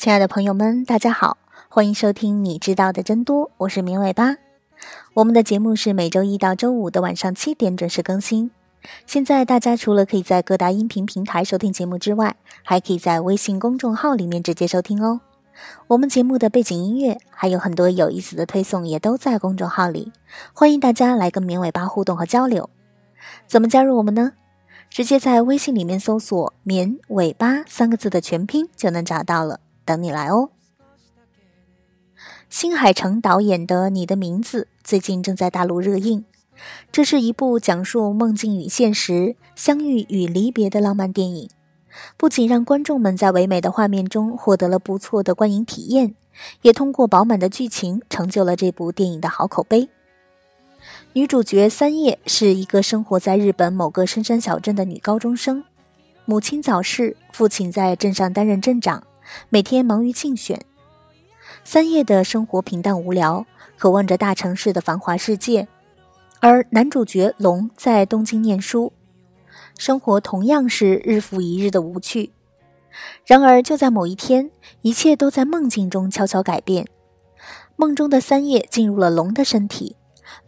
亲爱的朋友们，大家好，欢迎收听《你知道的真多》，我是明尾巴。我们的节目是每周一到周五的晚上七点准时更新。现在大家除了可以在各大音频平台收听节目之外，还可以在微信公众号里面直接收听哦。我们节目的背景音乐还有很多有意思的推送，也都在公众号里，欢迎大家来跟绵尾巴互动和交流。怎么加入我们呢？直接在微信里面搜索“绵尾巴”三个字的全拼就能找到了。等你来哦！新海诚导演的《你的名字》最近正在大陆热映。这是一部讲述梦境与现实、相遇与离别的浪漫电影，不仅让观众们在唯美的画面中获得了不错的观影体验，也通过饱满的剧情成就了这部电影的好口碑。女主角三叶是一个生活在日本某个深山小镇的女高中生，母亲早逝，父亲在镇上担任镇长。每天忙于竞选，三叶的生活平淡无聊，渴望着大城市的繁华世界。而男主角龙在东京念书，生活同样是日复一日的无趣。然而，就在某一天，一切都在梦境中悄悄改变。梦中的三叶进入了龙的身体，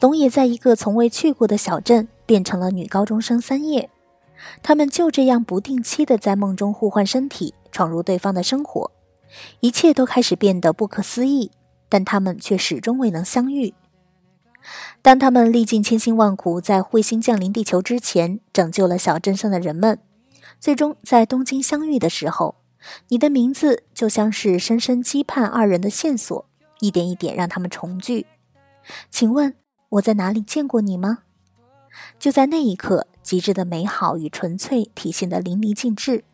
龙也在一个从未去过的小镇变成了女高中生三叶。他们就这样不定期的在梦中互换身体。闯入对方的生活，一切都开始变得不可思议，但他们却始终未能相遇。当他们历尽千辛万苦，在彗星降临地球之前拯救了小镇上的人们，最终在东京相遇的时候，你的名字就像是深深羁绊二人的线索，一点一点让他们重聚。请问我在哪里见过你吗？就在那一刻，极致的美好与纯粹体现得淋漓尽致。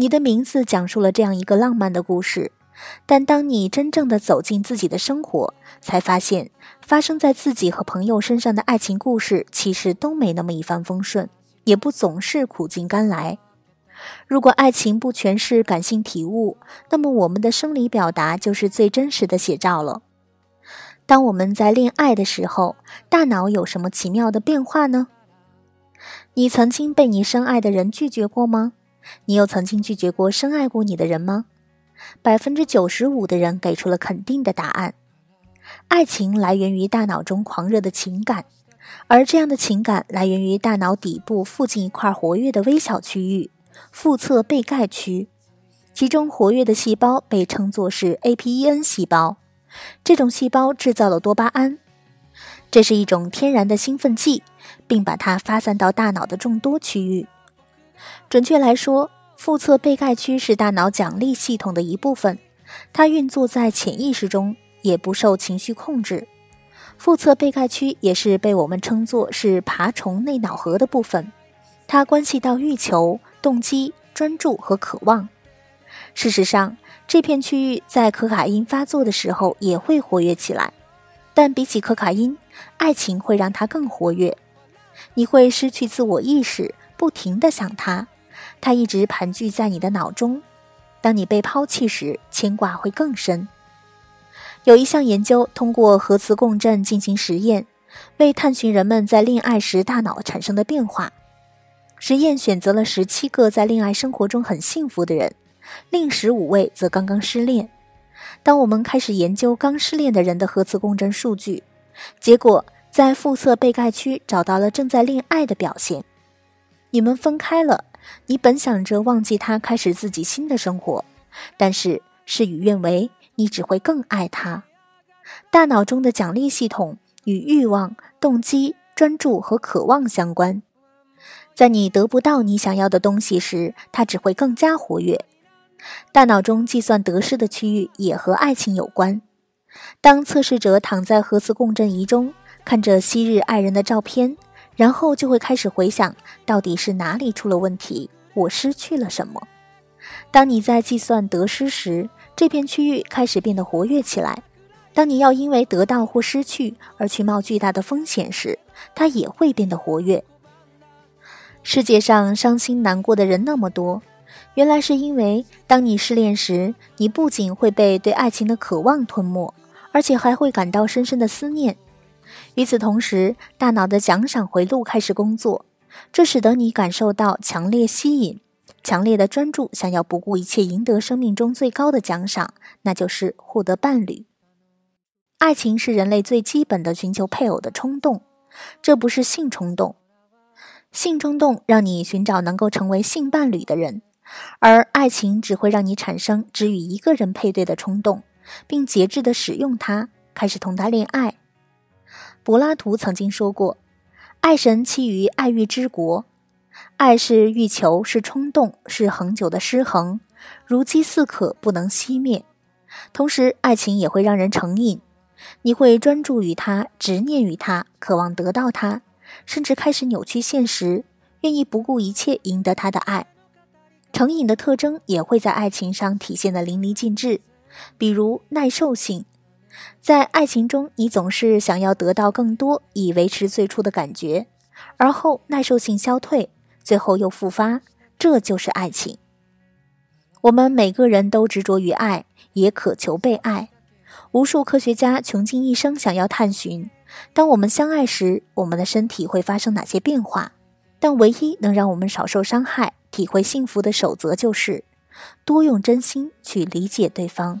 你的名字讲述了这样一个浪漫的故事，但当你真正的走进自己的生活，才发现发生在自己和朋友身上的爱情故事，其实都没那么一帆风顺，也不总是苦尽甘来。如果爱情不全是感性体悟，那么我们的生理表达就是最真实的写照了。当我们在恋爱的时候，大脑有什么奇妙的变化呢？你曾经被你深爱的人拒绝过吗？你有曾经拒绝过深爱过你的人吗？百分之九十五的人给出了肯定的答案。爱情来源于大脑中狂热的情感，而这样的情感来源于大脑底部附近一块活跃的微小区域——腹侧被盖区，其中活跃的细胞被称作是 APEN 细胞。这种细胞制造了多巴胺，这是一种天然的兴奋剂，并把它发散到大脑的众多区域。准确来说，腹侧被盖区是大脑奖励系统的一部分，它运作在潜意识中，也不受情绪控制。腹侧被盖区也是被我们称作是爬虫内脑核的部分，它关系到欲求、动机、专注和渴望。事实上，这片区域在可卡因发作的时候也会活跃起来，但比起可卡因，爱情会让它更活跃。你会失去自我意识。不停地想他，他一直盘踞在你的脑中。当你被抛弃时，牵挂会更深。有一项研究通过核磁共振进行实验，为探寻人们在恋爱时大脑产生的变化。实验选择了十七个在恋爱生活中很幸福的人，另十五位则刚刚失恋。当我们开始研究刚失恋的人的核磁共振数据，结果在腹侧被盖区找到了正在恋爱的表现。你们分开了，你本想着忘记他，开始自己新的生活，但是事与愿违，你只会更爱他。大脑中的奖励系统与欲望、动机、专注和渴望相关，在你得不到你想要的东西时，它只会更加活跃。大脑中计算得失的区域也和爱情有关。当测试者躺在核磁共振仪中，看着昔日爱人的照片。然后就会开始回想，到底是哪里出了问题，我失去了什么。当你在计算得失时，这片区域开始变得活跃起来；当你要因为得到或失去而去冒巨大的风险时，它也会变得活跃。世界上伤心难过的人那么多，原来是因为当你失恋时，你不仅会被对爱情的渴望吞没，而且还会感到深深的思念。与此同时，大脑的奖赏回路开始工作，这使得你感受到强烈吸引、强烈的专注，想要不顾一切赢得生命中最高的奖赏，那就是获得伴侣。爱情是人类最基本的寻求配偶的冲动，这不是性冲动。性冲动让你寻找能够成为性伴侣的人，而爱情只会让你产生只与一个人配对的冲动，并节制地使用它，开始同他恋爱。柏拉图曾经说过：“爱神栖于爱欲之国，爱是欲求，是冲动，是恒久的失衡，如饥似渴，不能熄灭。同时，爱情也会让人成瘾，你会专注于他，执念于他，渴望得到他。”甚至开始扭曲现实，愿意不顾一切赢得他的爱。成瘾的特征也会在爱情上体现的淋漓尽致，比如耐受性。在爱情中，你总是想要得到更多，以维持最初的感觉，而后耐受性消退，最后又复发，这就是爱情。我们每个人都执着于爱，也渴求被爱。无数科学家穷尽一生想要探寻。当我们相爱时，我们的身体会发生哪些变化？但唯一能让我们少受伤害、体会幸福的守则就是多用真心去理解对方。